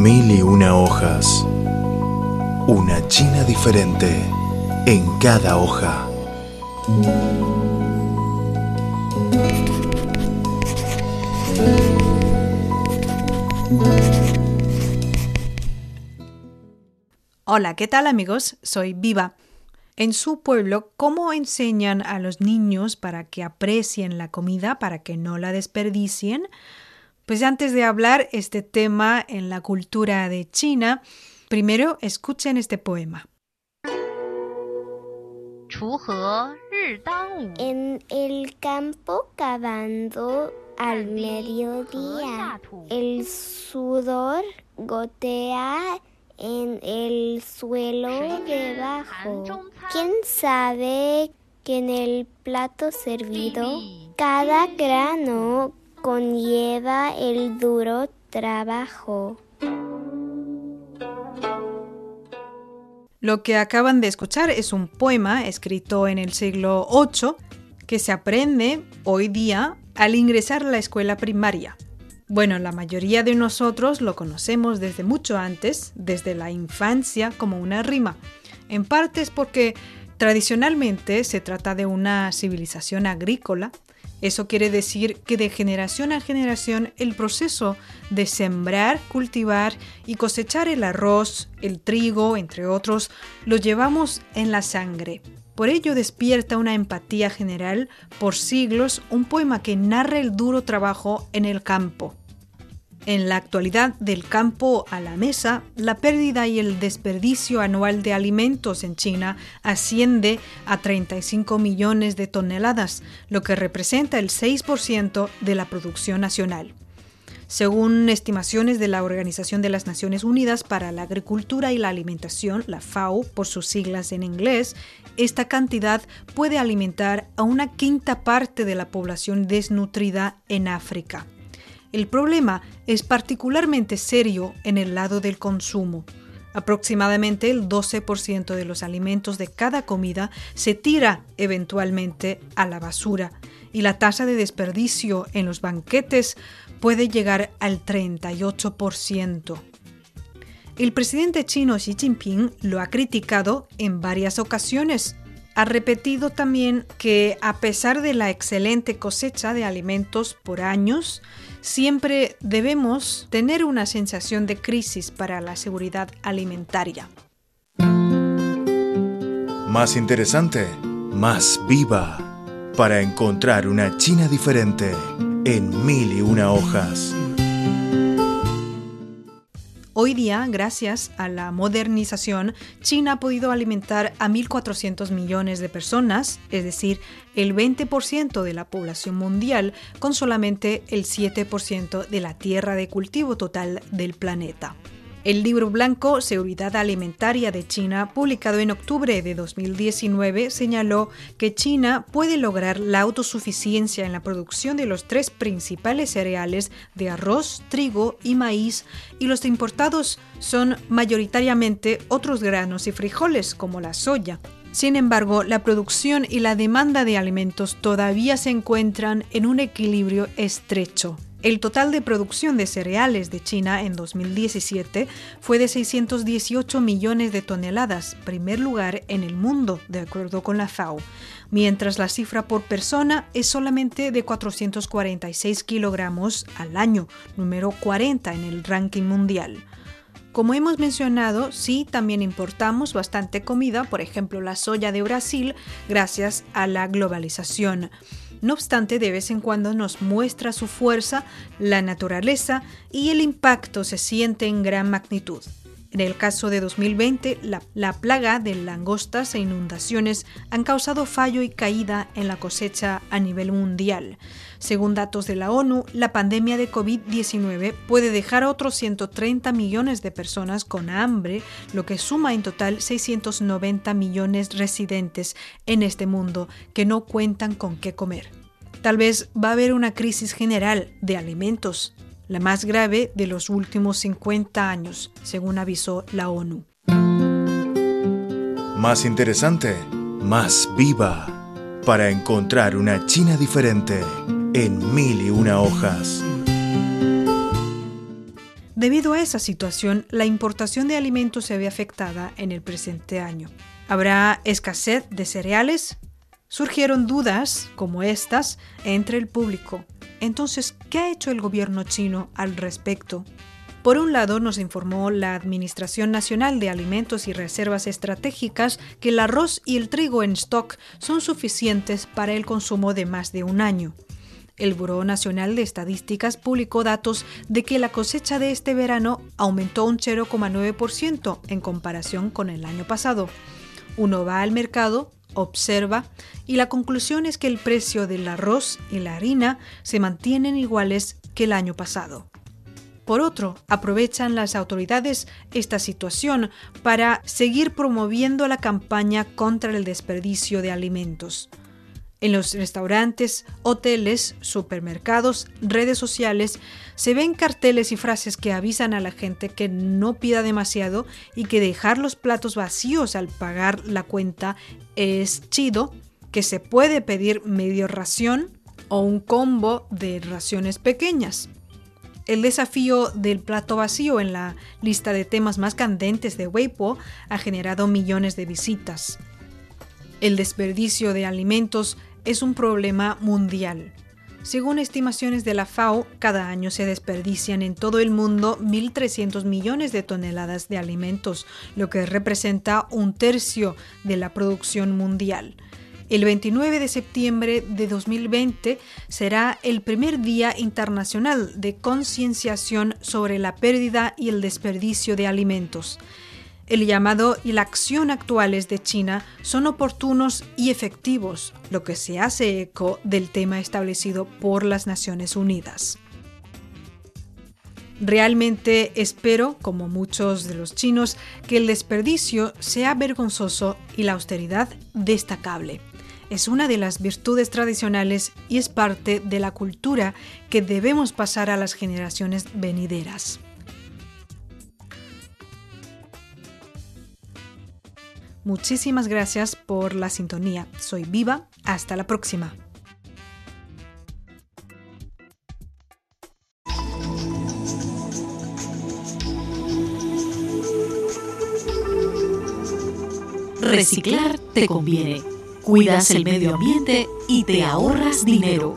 Mil y una hojas. Una China diferente en cada hoja. Hola, ¿qué tal amigos? Soy Viva. En su pueblo, ¿cómo enseñan a los niños para que aprecien la comida, para que no la desperdicien? Pues antes de hablar este tema en la cultura de China, primero escuchen este poema. En el campo cavando al mediodía, el sudor gotea en el suelo debajo. ¿Quién sabe que en el plato servido cada grano conlleva el duro trabajo? Lo que acaban de escuchar es un poema escrito en el siglo VIII que se aprende hoy día al ingresar a la escuela primaria. Bueno, la mayoría de nosotros lo conocemos desde mucho antes, desde la infancia, como una rima. En parte es porque tradicionalmente se trata de una civilización agrícola eso quiere decir que de generación a generación el proceso de sembrar, cultivar y cosechar el arroz, el trigo, entre otros, lo llevamos en la sangre. Por ello despierta una empatía general por siglos un poema que narra el duro trabajo en el campo. En la actualidad, del campo a la mesa, la pérdida y el desperdicio anual de alimentos en China asciende a 35 millones de toneladas, lo que representa el 6% de la producción nacional. Según estimaciones de la Organización de las Naciones Unidas para la Agricultura y la Alimentación, la FAO por sus siglas en inglés, esta cantidad puede alimentar a una quinta parte de la población desnutrida en África. El problema es particularmente serio en el lado del consumo. Aproximadamente el 12% de los alimentos de cada comida se tira eventualmente a la basura y la tasa de desperdicio en los banquetes puede llegar al 38%. El presidente chino Xi Jinping lo ha criticado en varias ocasiones ha repetido también que a pesar de la excelente cosecha de alimentos por años, siempre debemos tener una sensación de crisis para la seguridad alimentaria. Más interesante, más viva, para encontrar una China diferente en mil y una hojas. Hoy día, gracias a la modernización, China ha podido alimentar a 1.400 millones de personas, es decir, el 20% de la población mundial, con solamente el 7% de la tierra de cultivo total del planeta. El libro blanco Seguridad Alimentaria de China, publicado en octubre de 2019, señaló que China puede lograr la autosuficiencia en la producción de los tres principales cereales de arroz, trigo y maíz, y los importados son mayoritariamente otros granos y frijoles como la soya. Sin embargo, la producción y la demanda de alimentos todavía se encuentran en un equilibrio estrecho. El total de producción de cereales de China en 2017 fue de 618 millones de toneladas, primer lugar en el mundo, de acuerdo con la FAO, mientras la cifra por persona es solamente de 446 kilogramos al año, número 40 en el ranking mundial. Como hemos mencionado, sí, también importamos bastante comida, por ejemplo la soya de Brasil, gracias a la globalización. No obstante, de vez en cuando nos muestra su fuerza, la naturaleza y el impacto se siente en gran magnitud. En el caso de 2020, la, plaga de langostas e inundaciones han causado fallo y caída en la cosecha a nivel mundial. Según datos de la ONU, la pandemia de COVID-19 puede dejar a otros 130 millones de personas con hambre, lo que suma en total 690 millones residentes en este mundo que no cuentan con qué comer. Tal vez va a haber una crisis general de alimentos la más grave de los últimos 50 años, según avisó la ONU. Más interesante, más viva, para encontrar una China diferente en mil y una hojas. Debido a esa situación, la importación de alimentos se ve afectada en el presente año. ¿Habrá escasez de cereales? Surgieron dudas como estas entre el público. Entonces, ¿qué ha hecho el gobierno chino al respecto? Por un lado, nos informó la Administración Nacional de Alimentos y Reservas Estratégicas que el arroz y el trigo en stock son suficientes para el consumo de más de un año. El Buró Nacional de Estadísticas publicó datos de que la cosecha de este verano aumentó un 0,9% en comparación con el año pasado. Uno va al mercado, observa y la conclusión es que el precio del arroz y la harina se mantienen iguales que el año pasado. Por otro, aprovechan las autoridades esta situación para seguir promoviendo la campaña contra el desperdicio de alimentos. En los restaurantes, hoteles, supermercados, redes sociales, se ven carteles y frases que avisan a la gente que no pida demasiado y que dejar los platos vacíos al pagar la cuenta es chido, que se puede pedir medio ración o un combo de raciones pequeñas. El desafío del plato vacío en la lista de temas más candentes de Weibo ha generado millones de visitas. El desperdicio de alimentos es un problema mundial. Según estimaciones de la FAO, cada año se desperdician en todo el mundo 1.300 millones de toneladas de alimentos, lo que representa un tercio de la producción mundial. El 29 de septiembre de 2020 será el primer Día Internacional de Concienciación sobre la pérdida y el desperdicio de alimentos. El llamado y la acción actuales de China son oportunos y efectivos, lo que se hace eco del tema establecido por las Naciones Unidas. Realmente espero, como muchos de los chinos, que el desperdicio sea vergonzoso y la austeridad destacable es una de las virtudes tradicionales y es parte de la cultura que debemos pasar a las generaciones venideras. Muchísimas gracias por la sintonía. Soy Viva. Hasta la próxima. Reciclar te conviene cuidas el medio ambiente y te ahorras dinero.